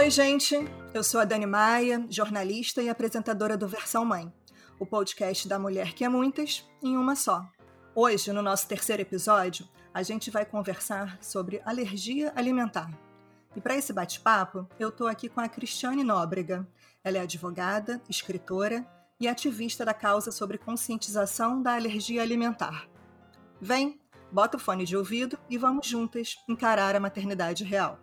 Oi, gente. Eu sou a Dani Maia, jornalista e apresentadora do Versão Mãe, o podcast da mulher que é muitas em uma só. Hoje, no nosso terceiro episódio, a gente vai conversar sobre alergia alimentar. E para esse bate-papo, eu estou aqui com a Cristiane Nóbrega. Ela é advogada, escritora e ativista da causa sobre conscientização da alergia alimentar. Vem, bota o fone de ouvido e vamos juntas encarar a maternidade real.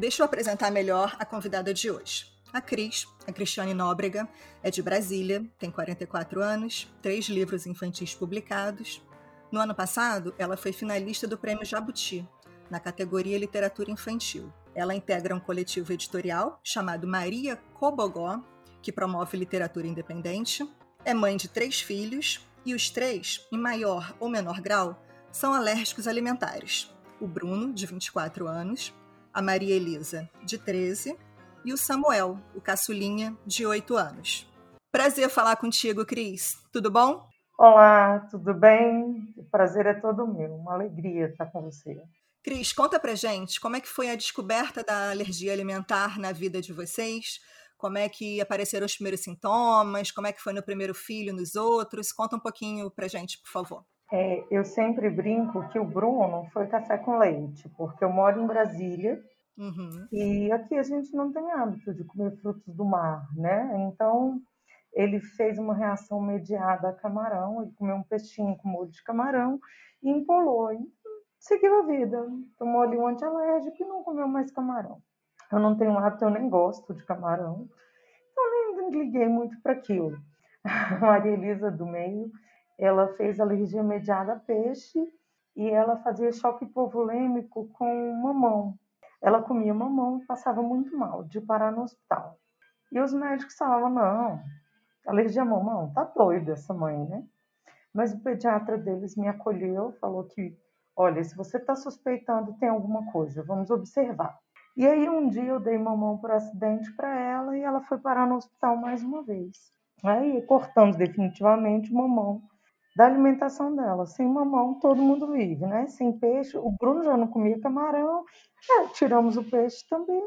Deixa eu apresentar melhor a convidada de hoje. A Cris, a Cristiane Nóbrega, é de Brasília, tem 44 anos, três livros infantis publicados. No ano passado, ela foi finalista do Prêmio Jabuti, na categoria Literatura Infantil. Ela integra um coletivo editorial chamado Maria Cobogó, que promove literatura independente. É mãe de três filhos e os três, em maior ou menor grau, são alérgicos alimentares. O Bruno, de 24 anos, a Maria Elisa, de 13, e o Samuel, o caçulinha, de 8 anos. Prazer falar contigo, Cris. Tudo bom? Olá, tudo bem? O prazer é todo meu. Uma alegria estar com você. Cris, conta pra gente como é que foi a descoberta da alergia alimentar na vida de vocês? Como é que apareceram os primeiros sintomas? Como é que foi no primeiro filho, nos outros? Conta um pouquinho pra gente, por favor. É, eu sempre brinco que o Bruno foi café com leite, porque eu moro em Brasília Uhum. E aqui a gente não tem hábito de comer frutos do mar, né? Então ele fez uma reação mediada a camarão, ele comeu um peixinho com molho de camarão e empolou. E seguiu a vida, tomou ali um antialérgico e não comeu mais camarão. Eu não tenho hábito, eu nem gosto de camarão, então nem liguei muito para aquilo. A Maria Elisa do meio, ela fez alergia mediada a peixe e ela fazia choque hipovolêmico com mamão. Ela comia mamão e passava muito mal, de parar no hospital. E os médicos falavam: não, alergia a mamão, tá doida essa mãe, né? Mas o pediatra deles me acolheu, falou que, olha, se você está suspeitando, tem alguma coisa, vamos observar. E aí um dia eu dei mamão por acidente para ela e ela foi parar no hospital mais uma vez. Aí cortamos definitivamente o mamão da alimentação dela. Sem mamão, todo mundo vive, né? Sem peixe, o Bruno já não comia camarão, é, tiramos o peixe também,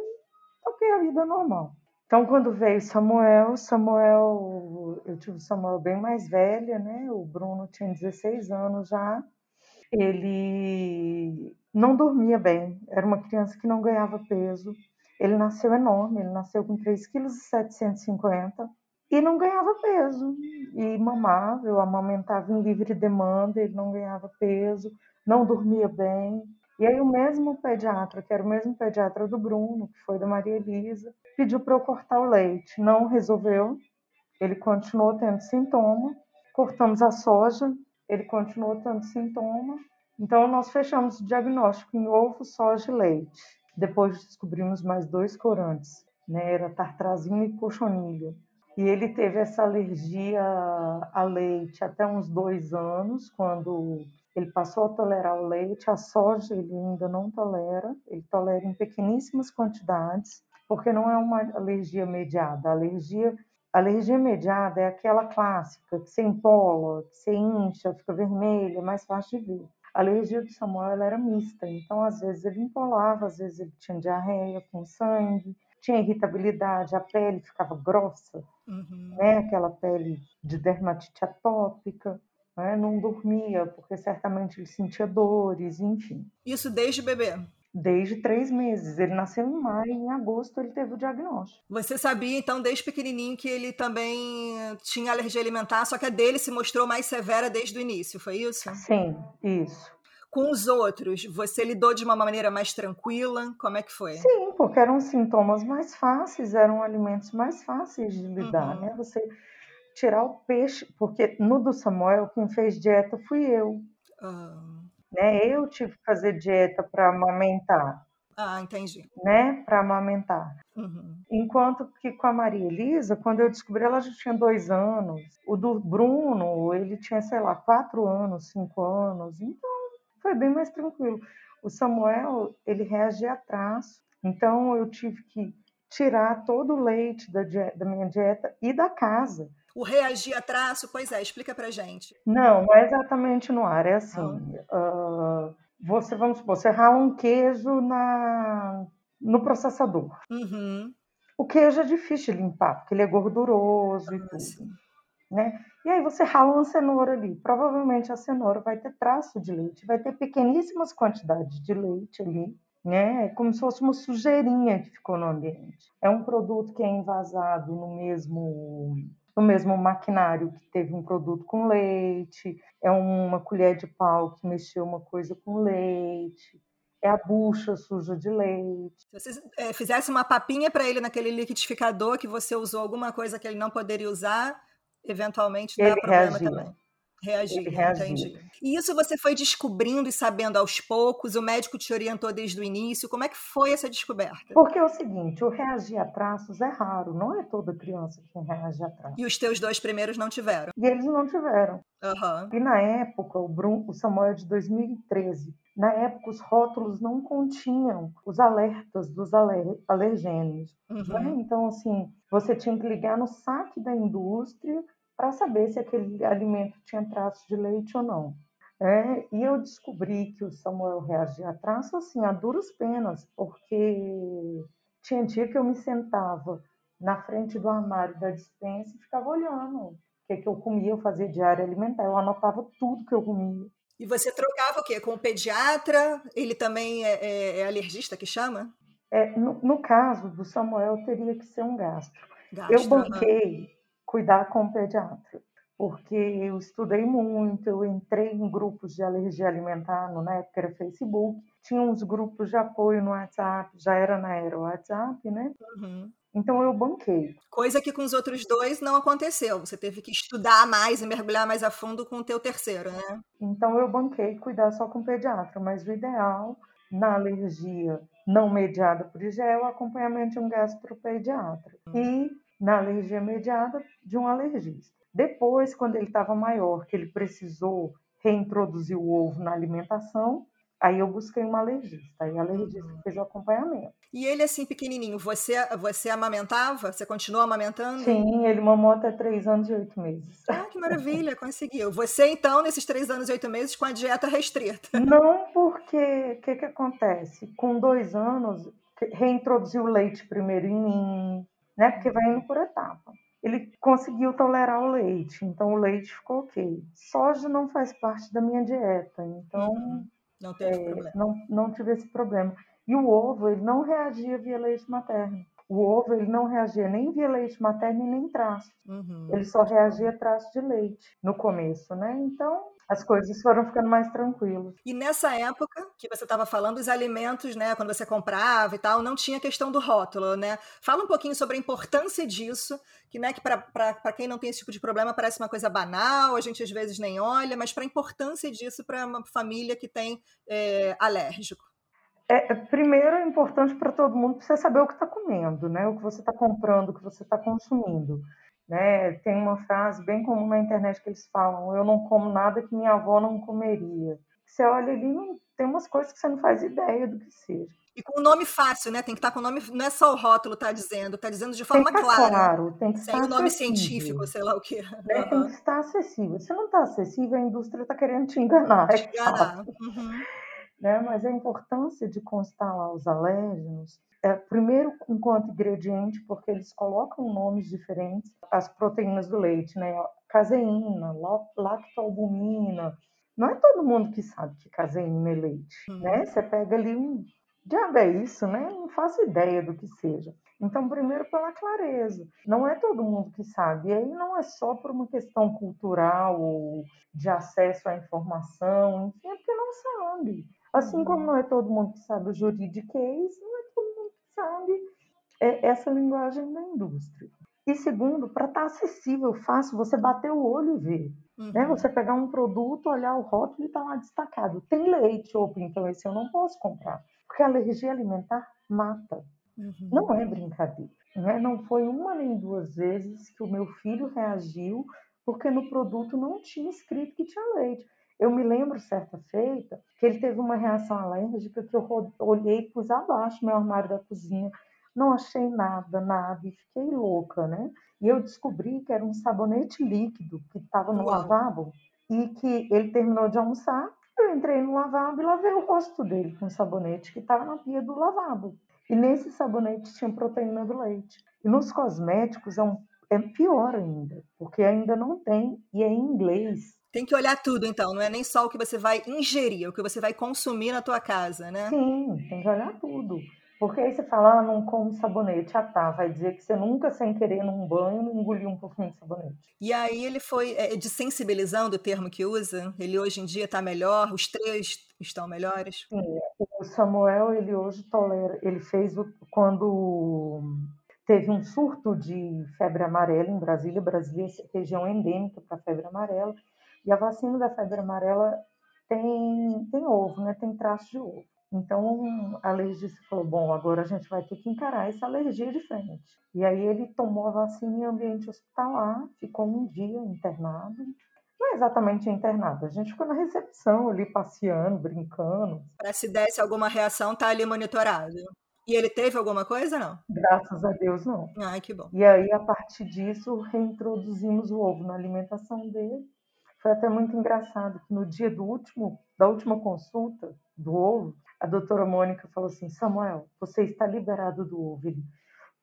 ok, a vida normal. Então, quando veio Samuel, Samuel, eu tive Samuel bem mais velha, né? O Bruno tinha 16 anos já. Ele não dormia bem, era uma criança que não ganhava peso. Ele nasceu enorme, ele nasceu com 3,750 kg e não ganhava peso. E mamava, eu amamentava em livre demanda, ele não ganhava peso, não dormia bem. E aí o mesmo pediatra, que era o mesmo pediatra do Bruno, que foi da Maria Elisa, pediu para eu cortar o leite. Não resolveu, ele continuou tendo sintoma. Cortamos a soja, ele continuou tendo sintoma. Então nós fechamos o diagnóstico em ovo, soja e leite. Depois descobrimos mais dois corantes, né? Era tartrazina e cochonilha. E ele teve essa alergia a leite até uns dois anos, quando ele passou a tolerar o leite. A soja ele ainda não tolera, ele tolera em pequeníssimas quantidades, porque não é uma alergia mediada. A alergia, a alergia mediada é aquela clássica, que você empola, que você incha, fica vermelha, é mais fácil de ver. A alergia do Samuel era mista, então às vezes ele empolava, às vezes ele tinha diarreia com sangue, tinha irritabilidade, a pele ficava grossa, uhum. né? aquela pele de dermatite atópica. Né? Não dormia, porque certamente ele sentia dores, enfim. Isso desde bebê? Desde três meses. Ele nasceu em maio e em agosto ele teve o diagnóstico. Você sabia, então, desde pequenininho, que ele também tinha alergia alimentar, só que a dele se mostrou mais severa desde o início, foi isso? Sim, isso. Com os outros, você lidou de uma maneira mais tranquila? Como é que foi? Sim, porque eram sintomas mais fáceis, eram alimentos mais fáceis de lidar, uhum. né? Você tirar o peixe, porque no do Samuel quem fez dieta fui eu. Uhum. Né? Eu tive que fazer dieta para amamentar. Ah, entendi. Né? Para amamentar. Uhum. Enquanto que com a Maria Elisa, quando eu descobri, ela já tinha dois anos. O do Bruno, ele tinha, sei lá, quatro anos, cinco anos. Então, foi bem mais tranquilo. O Samuel, ele reagia a traço, então eu tive que tirar todo o leite da, da minha dieta e da casa. O reagir a traço, pois é, explica pra gente. Não, não é exatamente no ar, é assim. Uh, você, vamos supor, você rala um queijo na, no processador. Uhum. O queijo é difícil de limpar, porque ele é gorduroso ah, e tudo. Sim. Né? E aí você rala uma cenoura ali. Provavelmente a cenoura vai ter traço de leite, vai ter pequeníssimas quantidades de leite ali, né? É como se fosse uma sujeirinha que ficou no ambiente. É um produto que é envasado no mesmo no mesmo maquinário que teve um produto com leite, é uma colher de pau que mexeu uma coisa com leite, é a bucha suja de leite. Se você é, fizesse uma papinha para ele naquele liquidificador que você usou alguma coisa que ele não poderia usar, eventualmente dá ele problema reagia. também. Reagir, entendi. E isso você foi descobrindo e sabendo aos poucos? O médico te orientou desde o início? Como é que foi essa descoberta? Porque é o seguinte, o reagir a traços é raro, não é toda criança que reage a traços. E os teus dois primeiros não tiveram? E eles não tiveram. Uhum. E na época, o, Brum, o Samuel é de 2013, na época os rótulos não continham os alertas dos aler, alergênios. Uhum. Né? Então, assim, você tinha que ligar no saque da indústria para saber se aquele alimento tinha traço de leite ou não. É, e eu descobri que o Samuel reagia a traço assim, a duras penas, porque tinha dia que eu me sentava na frente do armário da dispensa e ficava olhando o que, que eu comia, eu fazia diário alimentar, eu anotava tudo que eu comia. E você trocava o quê? Com o pediatra? Ele também é, é, é alergista, que chama? É, no, no, caso do Samuel, teria que ser um gastro. gastro eu banquei cuidar com o pediatra, porque eu estudei muito, eu entrei em grupos de alergia alimentar, na época era Facebook, tinha uns grupos de apoio no WhatsApp, já era na era WhatsApp, né? Uhum. Então eu banquei. Coisa que com os outros dois não aconteceu. Você teve que estudar mais e mergulhar mais a fundo com o teu terceiro, né? Então eu banquei cuidar só com o pediatra, mas o ideal na alergia não mediada por IgE o acompanhamento de um gastropediatra. E na alergia mediada de um alergista. Depois, quando ele estava maior, que ele precisou reintroduzir o ovo na alimentação, aí eu busquei uma alergista. Aí a alergista uhum. fez o acompanhamento. E ele, assim, pequenininho, você, você amamentava? Você continuou amamentando? Sim, ele mamou até três anos e oito meses. Ah, que maravilha, conseguiu. Você, então, nesses três anos e oito meses, com a dieta restrita? Não, porque o que, que acontece? Com dois anos, reintroduziu o leite primeiro em mim, né? Porque vai indo por etapa. Ele conseguiu tolerar o leite, então o leite ficou ok. Soja não faz parte da minha dieta, então uhum. Não, teve é, problema. não, não tive esse problema. E o ovo, ele não reagia via leite materno. O ovo, ele não reagia nem via leite materno e nem traço. Uhum. Ele só reagia traço de leite no começo, né? Então, as coisas foram ficando mais tranquilas. E nessa época que você estava falando, os alimentos, né, quando você comprava e tal, não tinha questão do rótulo, né? Fala um pouquinho sobre a importância disso, que, né, que para quem não tem esse tipo de problema parece uma coisa banal, a gente às vezes nem olha, mas para a importância disso para uma família que tem é, alérgico. É, é primeiro é importante para todo mundo você saber o que está comendo, né? O que você está comprando, o que você está consumindo. Né? Tem uma frase bem comum na internet que eles falam: Eu não como nada que minha avó não comeria. Você olha ali, não, tem umas coisas que você não faz ideia do que seja. E com o nome fácil, né? Tem que estar com o nome, não é só o rótulo tá dizendo, tá dizendo de forma tem que clara. Claro, tem que Sem o nome acessível. científico, sei lá o. Né? Uhum. Tem que estar acessível. Se não está acessível, a indústria está querendo te enganar. É te enganar. Uhum. Né? Mas a importância de constar lá os alérgenos é, primeiro enquanto ingrediente, porque eles colocam nomes diferentes, as proteínas do leite, né? Caseína, lactoalbumina. Não é todo mundo que sabe que caseína é leite, uhum. né? Você pega ali um diabo é isso, né? Não faço ideia do que seja. Então, primeiro pela clareza. Não é todo mundo que sabe. E aí não é só por uma questão cultural ou de acesso à informação, enfim, é porque não sabe. Assim como uhum. não é todo mundo que sabe o juridiquês, não é todo mundo que sabe é, essa linguagem da indústria. E segundo, para estar tá acessível, fácil, você bater o olho e ver. Né? Uhum. Né? Você pegar um produto, olhar o rótulo e está lá destacado. Tem leite, opa, então esse eu não posso comprar. Porque a alergia alimentar mata. Uhum. Não é brincadeira. Né? Não foi uma nem duas vezes que o meu filho reagiu porque no produto não tinha escrito que tinha leite. Eu me lembro, certa feita, que ele teve uma reação alérgica que eu olhei e pus abaixo meu armário da cozinha. Não achei nada, nada, e fiquei louca, né? E eu descobri que era um sabonete líquido que estava no Uau. lavabo e que ele terminou de almoçar. Eu entrei no lavabo e lavei o rosto dele com sabonete que estava na pia do lavabo. E nesse sabonete tinha proteína do leite. E nos cosméticos é, um, é pior ainda, porque ainda não tem e é em inglês. Tem que olhar tudo, então, não é nem só o que você vai ingerir, é o que você vai consumir na tua casa, né? Sim, tem que olhar tudo. Porque aí você fala, ah, não come sabonete. Ah, tá. Vai dizer que você nunca, sem querer, num banho, engoliu um pouquinho de sabonete. E aí ele foi é, desensibilizando o termo que usa? Ele hoje em dia está melhor? Os três estão melhores? Sim. O Samuel, ele hoje tolera... Ele fez o, quando teve um surto de febre amarela em Brasília. Brasília é região endêmica para febre amarela. E a vacina da febre amarela tem, tem ovo, né? Tem traço de ovo. Então, a alergista falou: bom, agora a gente vai ter que encarar essa alergia de frente. E aí ele tomou a vacina em ambiente hospitalar, ficou um dia internado. Não é exatamente internado, a gente ficou na recepção ali passeando, brincando. Para se desse alguma reação, tá ali monitorado. E ele teve alguma coisa, não? Graças a Deus, não. Ai, que bom. E aí, a partir disso, reintroduzimos o ovo na alimentação dele. Foi até muito engraçado que no dia do último, da última consulta do ovo, a doutora Mônica falou assim: Samuel, você está liberado do ovo. Ele,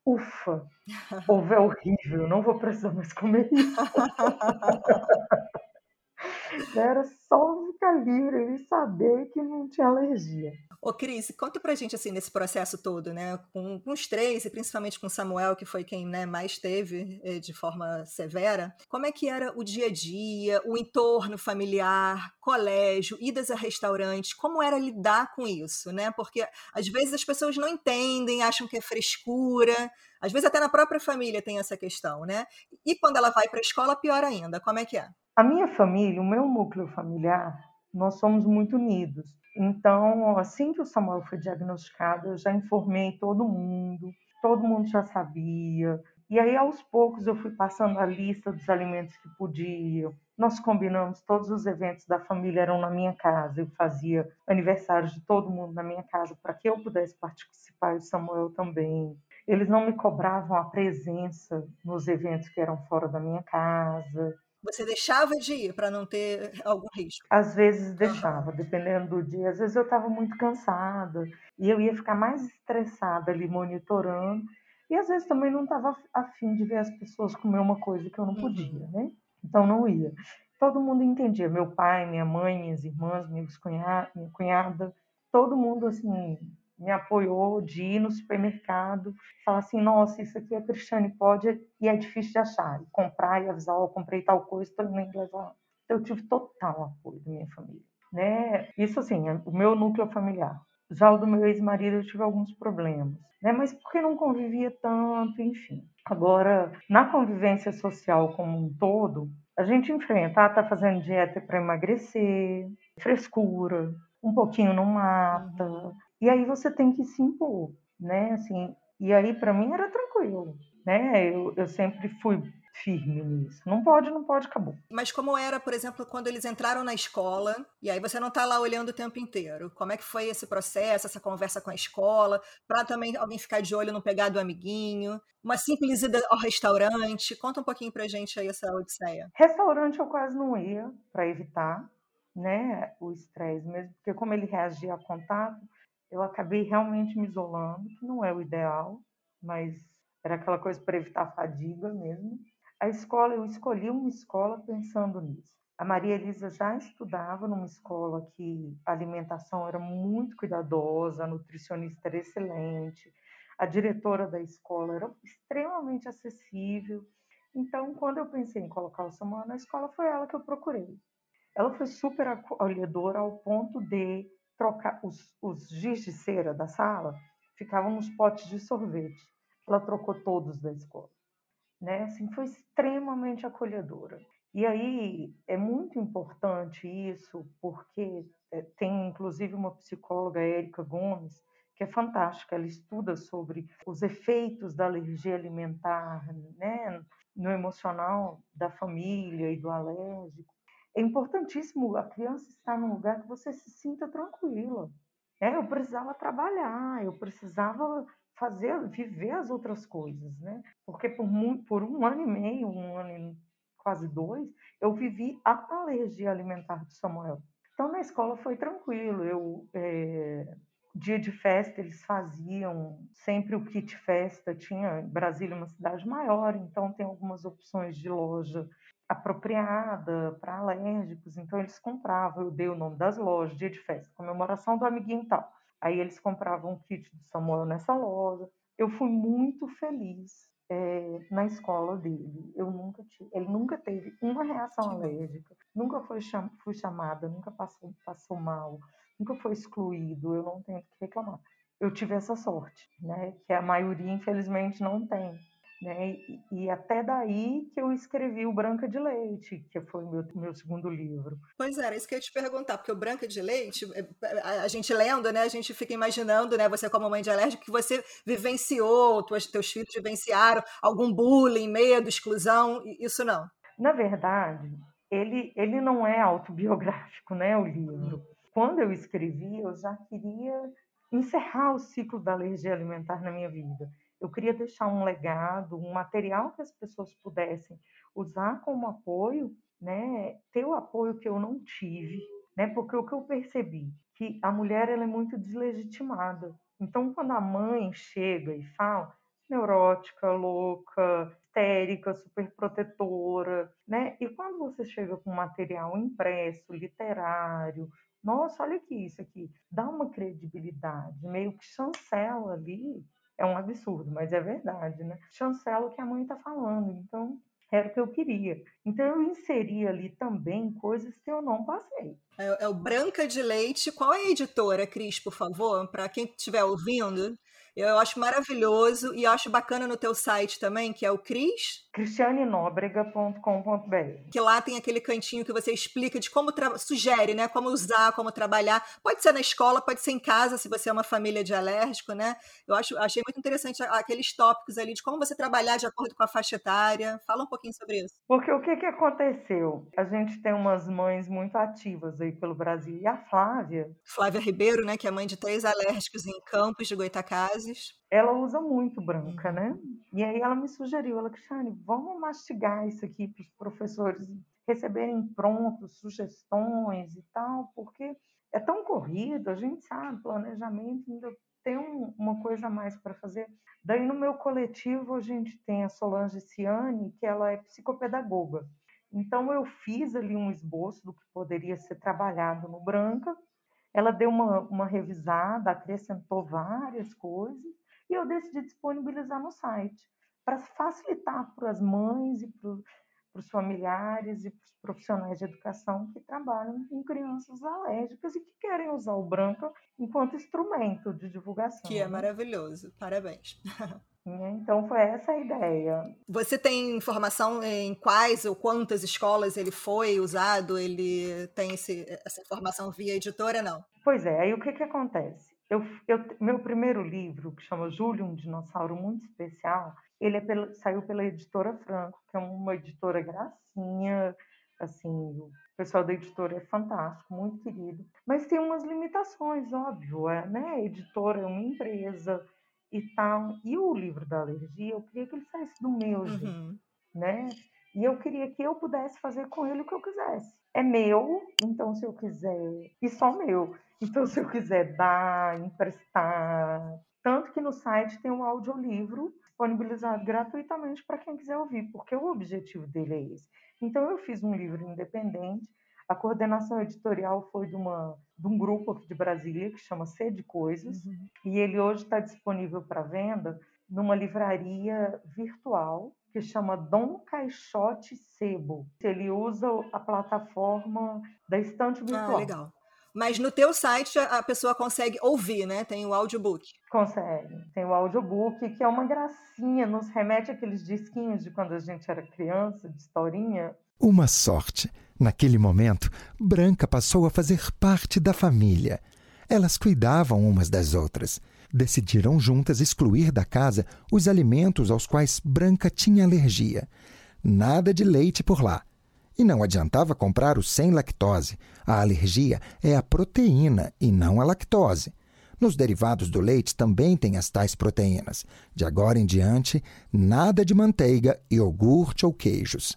ufa, ovo é horrível, não vou precisar mais comer isso. Era só ficar livre e saber que não tinha alergia. Ô, Cris, conta pra gente, assim, nesse processo todo, né? Com, com os três, e principalmente com Samuel, que foi quem né, mais teve eh, de forma severa, como é que era o dia a dia, o entorno familiar, colégio, idas a restaurantes, como era lidar com isso, né? Porque às vezes as pessoas não entendem, acham que é frescura, às vezes até na própria família tem essa questão, né? E quando ela vai para a escola, pior ainda, como é que é? A minha família, o meu núcleo familiar, nós somos muito unidos. Então, assim que o Samuel foi diagnosticado, eu já informei todo mundo, todo mundo já sabia. E aí, aos poucos, eu fui passando a lista dos alimentos que podiam. Nós combinamos, todos os eventos da família eram na minha casa. Eu fazia aniversários de todo mundo na minha casa para que eu pudesse participar e o Samuel também. Eles não me cobravam a presença nos eventos que eram fora da minha casa. Você deixava de ir para não ter algum risco? Às vezes deixava, uhum. dependendo do dia. Às vezes eu estava muito cansada e eu ia ficar mais estressada ali monitorando. E às vezes também não estava afim de ver as pessoas comer uma coisa que eu não podia, uhum. né? Então não ia. Todo mundo entendia, meu pai, minha mãe, minhas irmãs, meus cunhada, minha cunhada, todo mundo assim me apoiou de ir no supermercado, falar assim, nossa, isso aqui a Cristiane pode e é difícil de achar, e comprar e avisar, oh, comprei tal coisa, estou indo levar. Então, eu tive total apoio da minha família, né? Isso assim, é o meu núcleo familiar. Já o do meu ex-marido eu tive alguns problemas, né? Mas porque não convivia tanto, enfim. Agora, na convivência social como um todo, a gente enfrenta, ah, tá fazendo dieta para emagrecer, frescura, um pouquinho não mata, uhum. E aí você tem que se impor, né? Assim, e aí para mim era tranquilo, né? Eu, eu sempre fui firme nisso. Não pode, não pode, acabou. Mas como era, por exemplo, quando eles entraram na escola, e aí você não está lá olhando o tempo inteiro? Como é que foi esse processo, essa conversa com a escola, para também alguém ficar de olho no pegado do amiguinho? Uma simples ida ao restaurante? Conta um pouquinho pra gente aí essa odisseia. Restaurante eu quase não ia, para evitar, né, o estresse mesmo, porque como ele reagia a contato, eu acabei realmente me isolando, que não é o ideal, mas era aquela coisa para evitar fadiga mesmo. A escola, eu escolhi uma escola pensando nisso. A Maria Elisa já estudava numa escola que a alimentação era muito cuidadosa, a nutricionista era excelente, a diretora da escola era extremamente acessível. Então, quando eu pensei em colocar o Samuel na escola, foi ela que eu procurei. Ela foi super acolhedora ao ponto de trocar os, os giz de cera da sala ficavam nos potes de sorvete. Ela trocou todos da escola. Né? Assim, foi extremamente acolhedora. E aí é muito importante isso, porque é, tem inclusive uma psicóloga, Érica Gomes, que é fantástica. Ela estuda sobre os efeitos da alergia alimentar né, no emocional da família e do alérgico é importantíssimo a criança estar num lugar que você se sinta tranquila. É, eu precisava trabalhar, eu precisava fazer, viver as outras coisas, né? Porque por, por um ano e meio, um ano e quase dois, eu vivi a alergia alimentar do Samuel. Então, na escola foi tranquilo. Eu, é, dia de festa, eles faziam sempre o kit festa. Tinha Brasília, uma cidade maior, então tem algumas opções de loja apropriada para alérgicos. Então, eles compravam. Eu dei o nome das lojas, dia de festa, comemoração do amiguinho e tal. Aí eles compravam o kit do Samuel nessa loja. Eu fui muito feliz é, na escola dele. Eu nunca tive, ele nunca teve uma reação alérgica, nunca foi cham, fui chamada, nunca passou, passou mal, nunca foi excluído. Eu não tenho que reclamar. Eu tive essa sorte, né? Que a maioria, infelizmente, não tem. Né? E, e, até daí que eu escrevi o Branca de Leite, que foi o meu, meu segundo livro. Pois era, isso que eu ia te perguntar, porque o Branca de Leite, é, a, a, gente lendo, né, a gente fica imaginando, né, você como mãe de alérgico, que você vivenciou, tuas, teus filhos vivenciaram algum bullying, medo, exclusão, isso não. Na verdade, ele, ele não é autobiográfico, né, o livro. Quando eu escrevi, eu já queria encerrar o ciclo da alergia alimentar na minha vida eu queria deixar um legado, um material que as pessoas pudessem usar como apoio, né? Ter o apoio que eu não tive, né? Porque o que eu percebi que a mulher ela é muito deslegitimada. Então, quando a mãe chega e fala neurótica, louca, histérica, super protetora, né? E quando você chega com material impresso, literário, nossa, olha aqui isso aqui, dá uma credibilidade, meio que chancela ali é um absurdo, mas é verdade, né? Chancela o que a mãe está falando, então era o que eu queria. Então eu inseri ali também coisas que eu não passei. É, é o Branca de Leite. Qual é a editora, Cris, por favor? Para quem estiver ouvindo, eu acho maravilhoso e acho bacana no teu site também, que é o Cris. cristianenobrega.com.br. Que lá tem aquele cantinho que você explica de como sugere, né? Como usar, como trabalhar. Pode ser na escola, pode ser em casa, se você é uma família de alérgico, né? Eu acho, achei muito interessante aqueles tópicos ali de como você trabalhar de acordo com a faixa etária. Fala um pouquinho sobre isso. Porque o que, que aconteceu? A gente tem umas mães muito ativas aí pelo Brasil. E a Flávia. Flávia Ribeiro, né? Que é mãe de três alérgicos em Campos de Goitacazes ela usa muito branca, né? E aí ela me sugeriu, ela, Cristiane, vamos mastigar isso aqui para os professores receberem prontos sugestões e tal, porque é tão corrido, a gente sabe, planejamento ainda tem um, uma coisa a mais para fazer. Daí no meu coletivo a gente tem a Solange Ciani, que ela é psicopedagoga. Então eu fiz ali um esboço do que poderia ser trabalhado no Branca ela deu uma, uma revisada, acrescentou várias coisas e eu decidi disponibilizar no site para facilitar para as mães e para os familiares e para os profissionais de educação que trabalham com crianças alérgicas e que querem usar o branco enquanto instrumento de divulgação. Que é né? maravilhoso. Parabéns. Né? Então foi essa a ideia. Você tem informação em quais ou quantas escolas ele foi usado? Ele tem esse, essa informação via editora, não? Pois é, aí o que, que acontece? Eu, eu, meu primeiro livro, que chama Júlio, um dinossauro muito especial, ele é pela, saiu pela editora Franco, que é uma editora gracinha, assim, o pessoal da editora é fantástico, muito querido, mas tem umas limitações, óbvio, é, né? A editora é uma empresa, e tal. E o livro da alergia, eu queria que ele saísse do meu jeito, uhum. né? E eu queria que eu pudesse fazer com ele o que eu quisesse. É meu, então se eu quiser, e só meu. Então se eu quiser dar, emprestar, tanto que no site tem um audiolivro disponibilizado gratuitamente para quem quiser ouvir, porque o objetivo dele é esse. Então eu fiz um livro independente a coordenação editorial foi de, uma, de um grupo aqui de Brasília que chama Sede Coisas, uhum. e ele hoje está disponível para venda numa livraria virtual que chama Dom Caixote Sebo. Ele usa a plataforma da estante ah, virtual. Ah, legal. Mas no teu site a pessoa consegue ouvir, né? Tem o audiobook. Consegue. Tem o audiobook, que é uma gracinha, nos remete àqueles disquinhos de quando a gente era criança, de historinha. Uma sorte Naquele momento, Branca passou a fazer parte da família. Elas cuidavam umas das outras. Decidiram juntas excluir da casa os alimentos aos quais Branca tinha alergia. Nada de leite por lá. E não adiantava comprar o sem lactose. A alergia é a proteína e não a lactose. Nos derivados do leite também tem as tais proteínas. De agora em diante, nada de manteiga, iogurte ou queijos.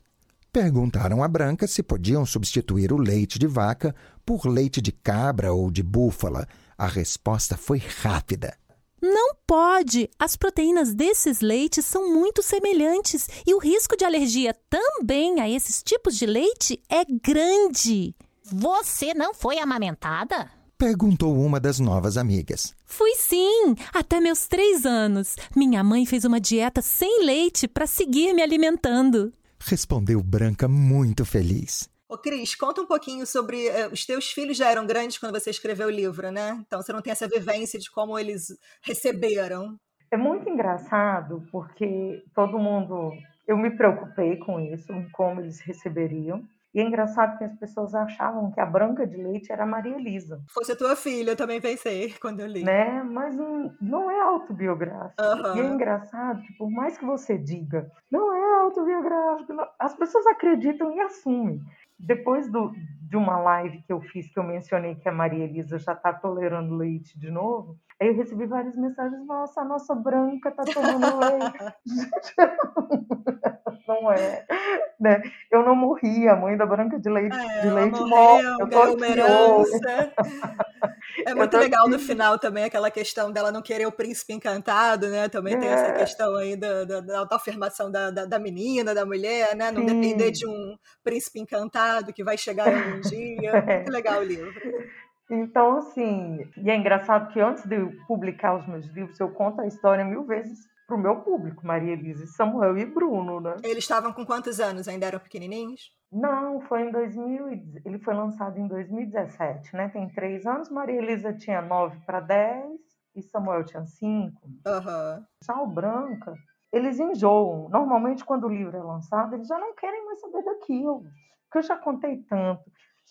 Perguntaram a Branca se podiam substituir o leite de vaca por leite de cabra ou de búfala. A resposta foi rápida. Não pode! As proteínas desses leites são muito semelhantes e o risco de alergia também a esses tipos de leite é grande. Você não foi amamentada? Perguntou uma das novas amigas. Fui sim, até meus três anos. Minha mãe fez uma dieta sem leite para seguir me alimentando. Respondeu Branca muito feliz. Ô, Cris, conta um pouquinho sobre. Eh, os teus filhos já eram grandes quando você escreveu o livro, né? Então você não tem essa vivência de como eles receberam. É muito engraçado porque todo mundo. Eu me preocupei com isso, em como eles receberiam. E é engraçado que as pessoas achavam que a Branca de Leite era a Maria Elisa. Fosse a tua filha, eu também pensei quando eu li. Né? Mas não, não é autobiográfico. Uhum. E é engraçado que por mais que você diga, não é autobiográfico, não, as pessoas acreditam e assumem. Depois do, de uma live que eu fiz, que eu mencionei que a Maria Elisa já está tolerando leite de novo, aí eu recebi várias mensagens: Nossa, a nossa branca está tomando leite. não é. Né? Eu não morri, a mãe da Branca de Leite, é, de leite morre. Eu tô uma herança. É muito legal no final também aquela questão dela não querer o príncipe encantado, né? Também é. tem essa é. questão aí da, da, da autoafirmação da, da, da, menina, da mulher, né? Não Sim. depender de um príncipe encantado que vai chegar um dia. É. Muito legal o livro. Então, assim, e é engraçado que antes de eu publicar os meus livros, eu conto a história mil vezes para o meu público, Maria Elisa, Samuel e Bruno, né? Eles estavam com quantos anos? Ainda eram pequenininhos? Não, foi em 2000, ele foi lançado em 2017, né? Tem três anos. Maria Elisa tinha nove para dez e Samuel tinha cinco. Uhum. O Branca, eles enjoam. Normalmente, quando o livro é lançado, eles já não querem mais saber daquilo. Porque eu já contei tanto,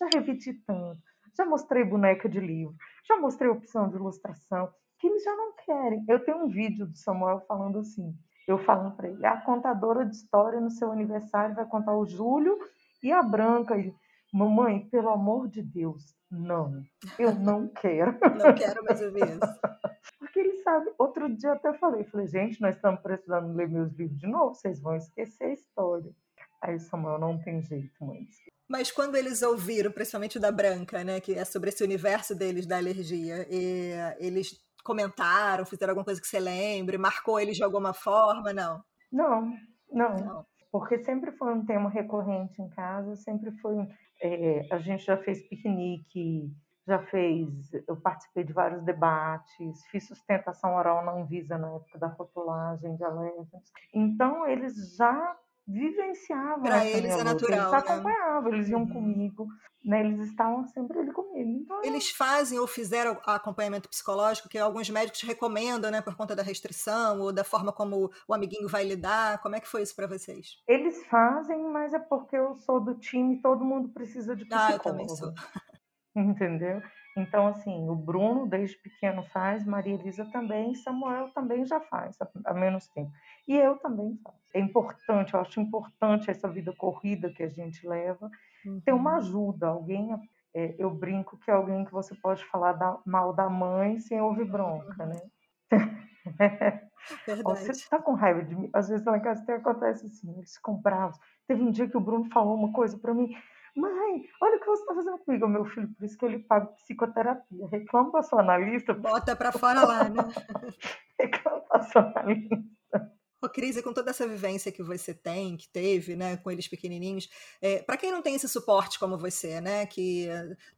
já repeti tanto, já mostrei boneca de livro, já mostrei opção de ilustração que eles já não querem. Eu tenho um vídeo do Samuel falando assim, eu falando para ele, a contadora de história no seu aniversário vai contar o Júlio e a Branca. E, Mamãe, pelo amor de Deus, não, eu não quero. não quero mais ouvir isso. Porque ele sabe, outro dia eu até falei, falei, gente, nós estamos precisando ler meus livros de novo, vocês vão esquecer a história. Aí Samuel, não tem jeito, mãe. Mas quando eles ouviram, principalmente o da Branca, né, que é sobre esse universo deles da alergia, eles comentaram, fizeram alguma coisa que você lembre, marcou eles de alguma forma? Não. Não, não. não. Porque sempre foi um tema recorrente em casa, sempre foi. É, a gente já fez piquenique, já fez. Eu participei de vários debates, fiz sustentação oral na Anvisa na época da rotulagem de alérgenos. Então, eles já vivenciavam. Para eles é natural. Eles né? acompanhavam, eles iam uhum. comigo, né? Eles estavam sempre ali comigo. Então, eles fazem ou fizeram acompanhamento psicológico que alguns médicos recomendam, né, por conta da restrição ou da forma como o amiguinho vai lidar. Como é que foi isso para vocês? Eles fazem, mas é porque eu sou do time, todo mundo precisa de psicólogo. Ah, eu também sou. Entendeu? Então, assim, o Bruno, desde pequeno, faz, Maria Elisa também, Samuel também já faz, há menos tempo. E eu também faço. É importante, eu acho importante essa vida corrida que a gente leva, uhum. ter uma ajuda, alguém. É, eu brinco que é alguém que você pode falar da, mal da mãe sem ouvir bronca, né? Você está com raiva de mim? Às vezes lá em casa até acontece assim, eles ficam bravos. Teve um dia que o Bruno falou uma coisa para mim, Mãe, olha o que você está fazendo comigo, meu filho, por isso que eu lhe pago psicoterapia. Reclama para sua analista. Bota para fora lá, né? Reclama para sua analista. Ô, Cris, com toda essa vivência que você tem, que teve, né, com eles pequenininhos, é, para quem não tem esse suporte como você, né, que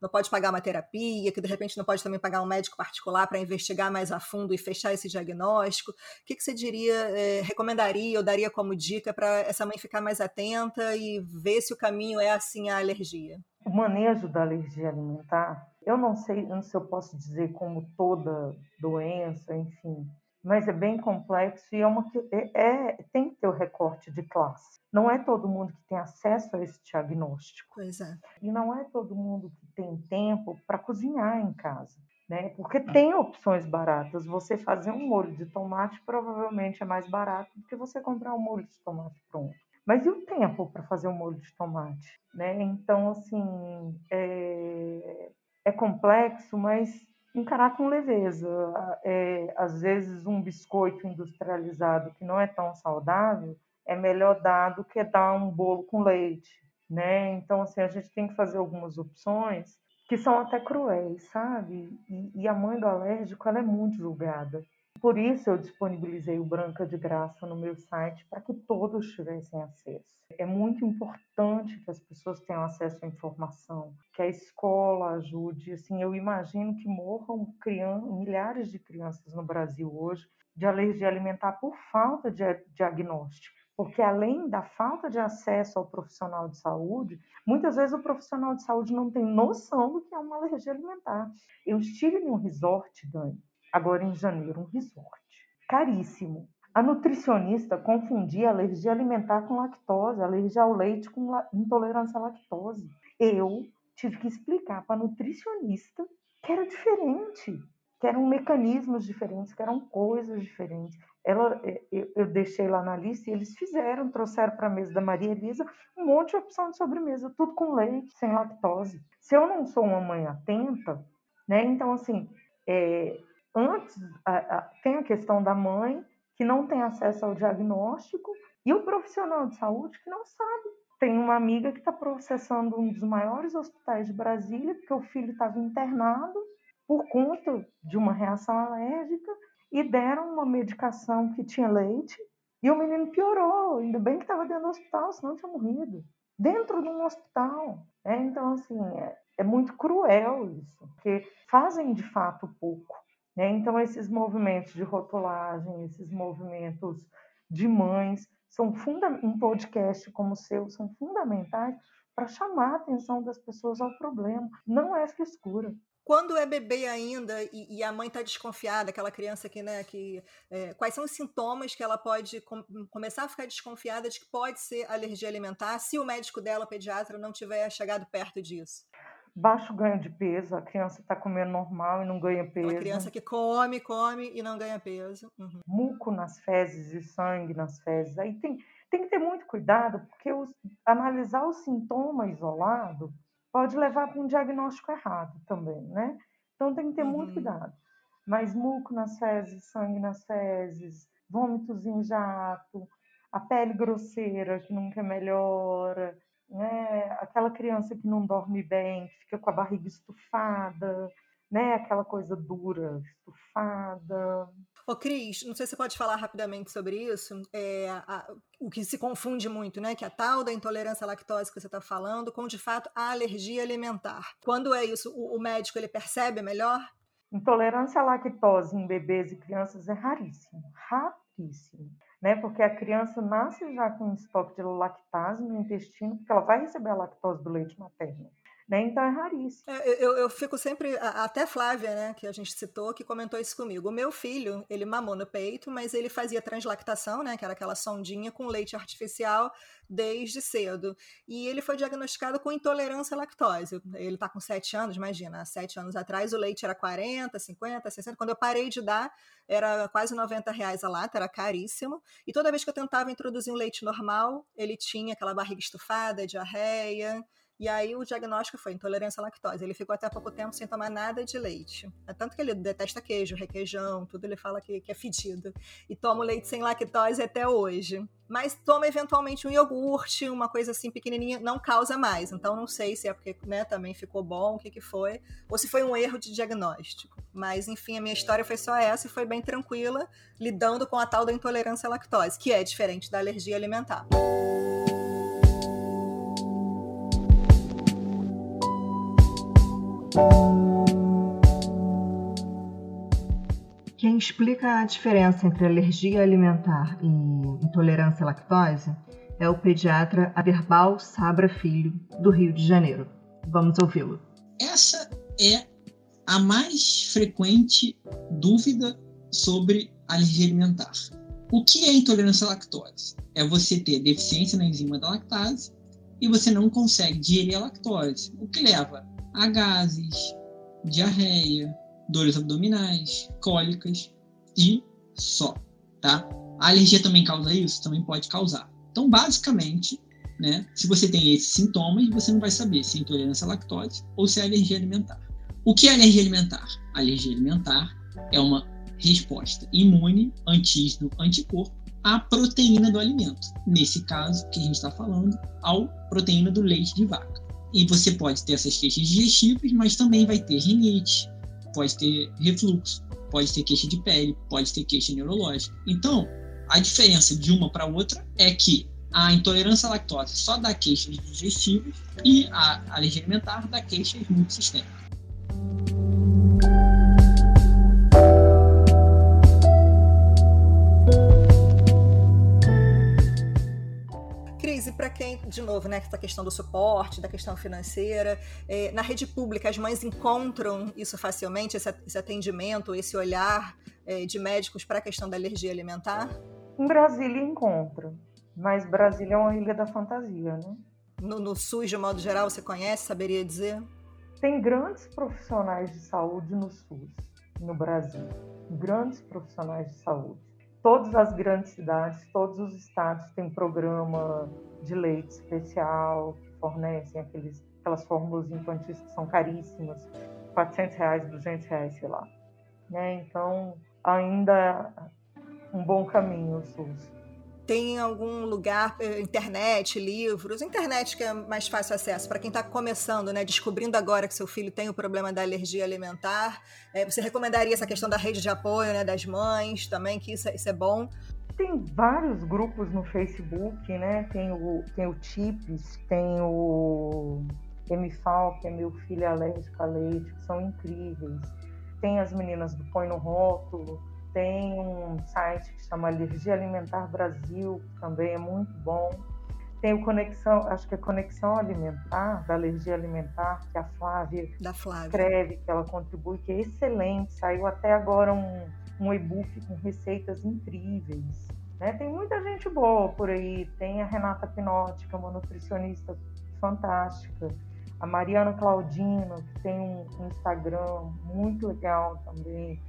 não pode pagar uma terapia, que de repente não pode também pagar um médico particular para investigar mais a fundo e fechar esse diagnóstico, o que, que você diria, é, recomendaria ou daria como dica para essa mãe ficar mais atenta e ver se o caminho é assim a alergia? O manejo da alergia alimentar, eu não sei, não sei se eu posso dizer como toda doença, enfim, mas é bem complexo e é uma é, é, tem que ter o recorte de classe. Não é todo mundo que tem acesso a esse diagnóstico. Pois é. E não é todo mundo que tem tempo para cozinhar em casa. Né? Porque tem opções baratas. Você fazer um molho de tomate provavelmente é mais barato do que você comprar um molho de tomate pronto. Mas e o tempo para fazer um molho de tomate? Né? Então, assim, é, é complexo, mas encarar com leveza. É, às vezes, um biscoito industrializado que não é tão saudável é melhor dar do que dar um bolo com leite, né? Então, assim, a gente tem que fazer algumas opções que são até cruéis, sabe? E, e a mãe do alérgico, ela é muito julgada. Por isso eu disponibilizei o Branca de Graça no meu site para que todos tivessem acesso. É muito importante que as pessoas tenham acesso à informação, que a escola ajude. Assim, eu imagino que morram milhares de crianças no Brasil hoje de alergia alimentar por falta de diagnóstico. Porque além da falta de acesso ao profissional de saúde, muitas vezes o profissional de saúde não tem noção do que é uma alergia alimentar. Eu estive em um resort, Dani, agora em janeiro, um resort. Caríssimo. A nutricionista confundia alergia alimentar com lactose, alergia ao leite com intolerância à lactose. Eu tive que explicar para a nutricionista que era diferente, que eram mecanismos diferentes, que eram coisas diferentes. Ela, é, eu, eu deixei lá na lista e eles fizeram, trouxeram para a mesa da Maria Elisa um monte de opção de sobremesa, tudo com leite, sem lactose. Se eu não sou uma mãe atenta, né? Então, assim, é, antes a, a, tem a questão da mãe que não tem acesso ao diagnóstico e o profissional de saúde que não sabe. Tem uma amiga que está processando um dos maiores hospitais de Brasília porque o filho estava internado por conta de uma reação alérgica e deram uma medicação que tinha leite e o menino piorou. Ainda bem que estava dentro do hospital, senão tinha morrido. Dentro de um hospital. É, então, assim, é, é muito cruel isso, porque fazem de fato pouco. Né? Então, esses movimentos de rotulagem, esses movimentos de mães, são funda um podcast como o seu são fundamentais para chamar a atenção das pessoas ao problema. Não é frescura. Quando é bebê ainda e, e a mãe está desconfiada, aquela criança que, né, que é, quais são os sintomas que ela pode com, começar a ficar desconfiada de que pode ser alergia alimentar, se o médico dela, o pediatra, não tiver chegado perto disso? Baixo ganho de peso, a criança está comendo normal e não ganha peso. Uma criança que come, come e não ganha peso. Uhum. Muco nas fezes e sangue nas fezes. Aí tem, tem que ter muito cuidado, porque os, analisar o sintoma isolado pode levar para um diagnóstico errado também, né? Então tem que ter uhum. muito cuidado. Mas muco nas fezes, sangue nas fezes, vômitos em jato, a pele grosseira que nunca melhora, né? Aquela criança que não dorme bem, que fica com a barriga estufada, né? Aquela coisa dura, estufada. Ô, Cris, não sei se você pode falar rapidamente sobre isso. É, a, o que se confunde muito, né? Que a tal da intolerância à lactose que você está falando, com de fato a alergia alimentar. Quando é isso, o, o médico ele percebe melhor? Intolerância à lactose em bebês e crianças é raríssimo, raríssimo né? Porque a criança nasce já com um estoque de lactase no intestino, porque ela vai receber a lactose do leite materno. Né? Então é raríssimo. É, eu, eu fico sempre, até Flávia, né, que a gente citou, que comentou isso comigo. O meu filho, ele mamou no peito, mas ele fazia translactação, né, que era aquela sondinha com leite artificial desde cedo. E ele foi diagnosticado com intolerância à lactose. Ele está com 7 anos, imagina, sete anos atrás o leite era 40, 50, 60. Quando eu parei de dar, era quase 90 reais a lata, era caríssimo. E toda vez que eu tentava introduzir um leite normal, ele tinha aquela barriga estufada, diarreia. E aí o diagnóstico foi intolerância à lactose. Ele ficou até pouco tempo sem tomar nada de leite. É tanto que ele detesta queijo, requeijão, tudo ele fala que, que é fedido. E toma o leite sem lactose até hoje. Mas toma eventualmente um iogurte, uma coisa assim pequenininha, não causa mais. Então não sei se é porque né, também ficou bom, o que, que foi, ou se foi um erro de diagnóstico. Mas enfim, a minha história foi só essa e foi bem tranquila, lidando com a tal da intolerância à lactose, que é diferente da alergia alimentar. Quem explica a diferença entre alergia alimentar e intolerância à lactose é o pediatra Aderbal Sabra Filho, do Rio de Janeiro. Vamos ouvi-lo. Essa é a mais frequente dúvida sobre alergia alimentar. O que é intolerância à lactose? É você ter deficiência na enzima da lactase e você não consegue digerir a lactose, o que leva a gases, diarreia, dores abdominais, cólicas e só, tá? A alergia também causa isso? Também pode causar. Então, basicamente, né, se você tem esses sintomas, você não vai saber se é intolerância à lactose ou se é alergia alimentar. O que é alergia alimentar? alergia alimentar é uma resposta imune, antígeno, anticorpo à proteína do alimento. Nesse caso que a gente está falando, ao proteína do leite de vaca. E você pode ter essas queixas digestivas, mas também vai ter rinite, pode ter refluxo, pode ter queixa de pele, pode ter queixa neurológica. Então, a diferença de uma para outra é que a intolerância à lactose só dá queixas digestivas e a alergia alimentar dá queixas multissistêmicas. Para quem, de novo, né, essa questão do suporte, da questão financeira, é, na rede pública as mães encontram isso facilmente, esse, esse atendimento, esse olhar é, de médicos para a questão da alergia alimentar? Em Brasília encontra, mas Brasília é uma ilha da fantasia, né? No, no SUS, de modo geral, você conhece, saberia dizer? Tem grandes profissionais de saúde no SUS, no Brasil. Grandes profissionais de saúde. Todas as grandes cidades, todos os estados têm programa de leite especial, que fornecem aqueles, aquelas fórmulas infantis que são caríssimas, 400 reais, 200 reais, sei lá. Né? Então, ainda um bom caminho o SUS. Tem algum lugar, eh, internet, livros, internet que é mais fácil acesso para quem está começando, né, descobrindo agora que seu filho tem o problema da alergia alimentar. É, você recomendaria essa questão da rede de apoio, né, das mães também, que isso, é, isso é bom? Tem vários grupos no Facebook, né? Tem o, tem o TIPS, tem o MFAL, que é meu filho alérgico a leite, que são incríveis. Tem as meninas do Põe no Rótulo, tem um site que chama Alergia Alimentar Brasil, que também é muito bom. Tem o Conexão, acho que é Conexão Alimentar, da Alergia Alimentar, que a Flávia, da Flávia. escreve, que ela contribui, que é excelente. Saiu até agora um, um e-book com receitas incríveis. Né? Tem muita gente boa por aí. Tem a Renata Pinotti, que é uma nutricionista fantástica. A Mariana Claudino, que tem um, um Instagram muito legal também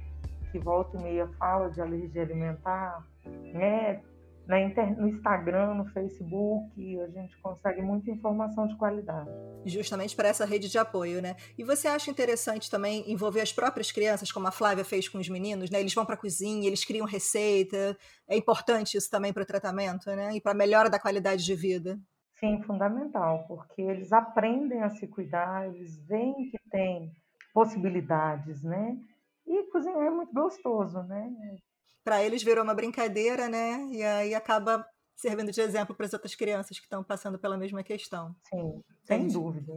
que volta e meia fala de alergia alimentar, né? Na inter... no Instagram, no Facebook, a gente consegue muita informação de qualidade. Justamente para essa rede de apoio, né? E você acha interessante também envolver as próprias crianças, como a Flávia fez com os meninos, né? Eles vão para a cozinha, eles criam receita. É importante isso também para o tratamento, né? E para a melhora da qualidade de vida. Sim, fundamental, porque eles aprendem a se cuidar, eles veem que tem possibilidades, né? E cozinhar é muito gostoso, né? Para eles virou uma brincadeira, né? E aí acaba servindo de exemplo para as outras crianças que estão passando pela mesma questão. Sim, sem Entendi. dúvida.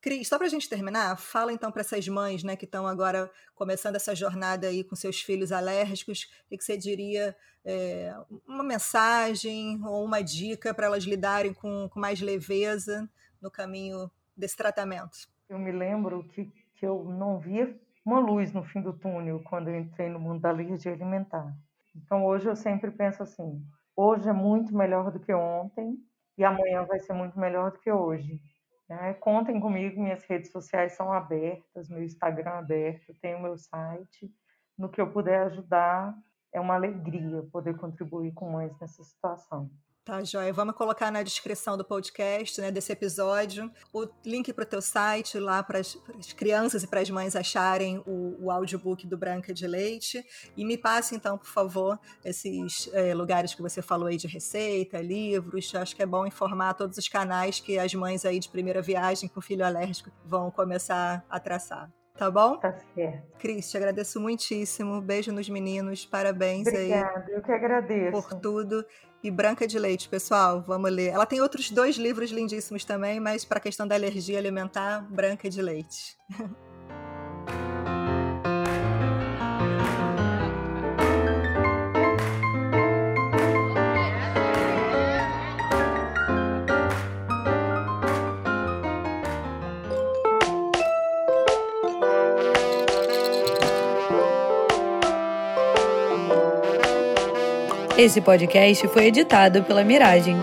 Cris, só para a gente terminar, fala então para essas mães né, que estão agora começando essa jornada aí com seus filhos alérgicos, o que você diria, é, uma mensagem ou uma dica para elas lidarem com, com mais leveza no caminho desse tratamento? Eu me lembro que, que eu não via uma luz no fim do túnel quando eu entrei no mundo da alergia alimentar. Então hoje eu sempre penso assim: hoje é muito melhor do que ontem e amanhã vai ser muito melhor do que hoje. Né? Contem comigo, minhas redes sociais são abertas, meu Instagram é aberto, tenho meu site. No que eu puder ajudar, é uma alegria poder contribuir com mães nessa situação. Tá, Joia. Vamos colocar na descrição do podcast, né, desse episódio, o link para o teu site lá para as crianças e para as mães acharem o, o audiobook do Branca de Leite. E me passe, então, por favor, esses é, lugares que você falou aí de receita, livros. Acho que é bom informar todos os canais que as mães aí de primeira viagem com filho alérgico vão começar a traçar. Tá bom? Tá certo. Cris, te agradeço muitíssimo. Beijo nos meninos. Parabéns Obrigada, aí. eu que agradeço. Por tudo. E Branca de Leite, pessoal, vamos ler. Ela tem outros dois livros lindíssimos também, mas para a questão da alergia alimentar, Branca de Leite. Esse podcast foi editado pela Miragem.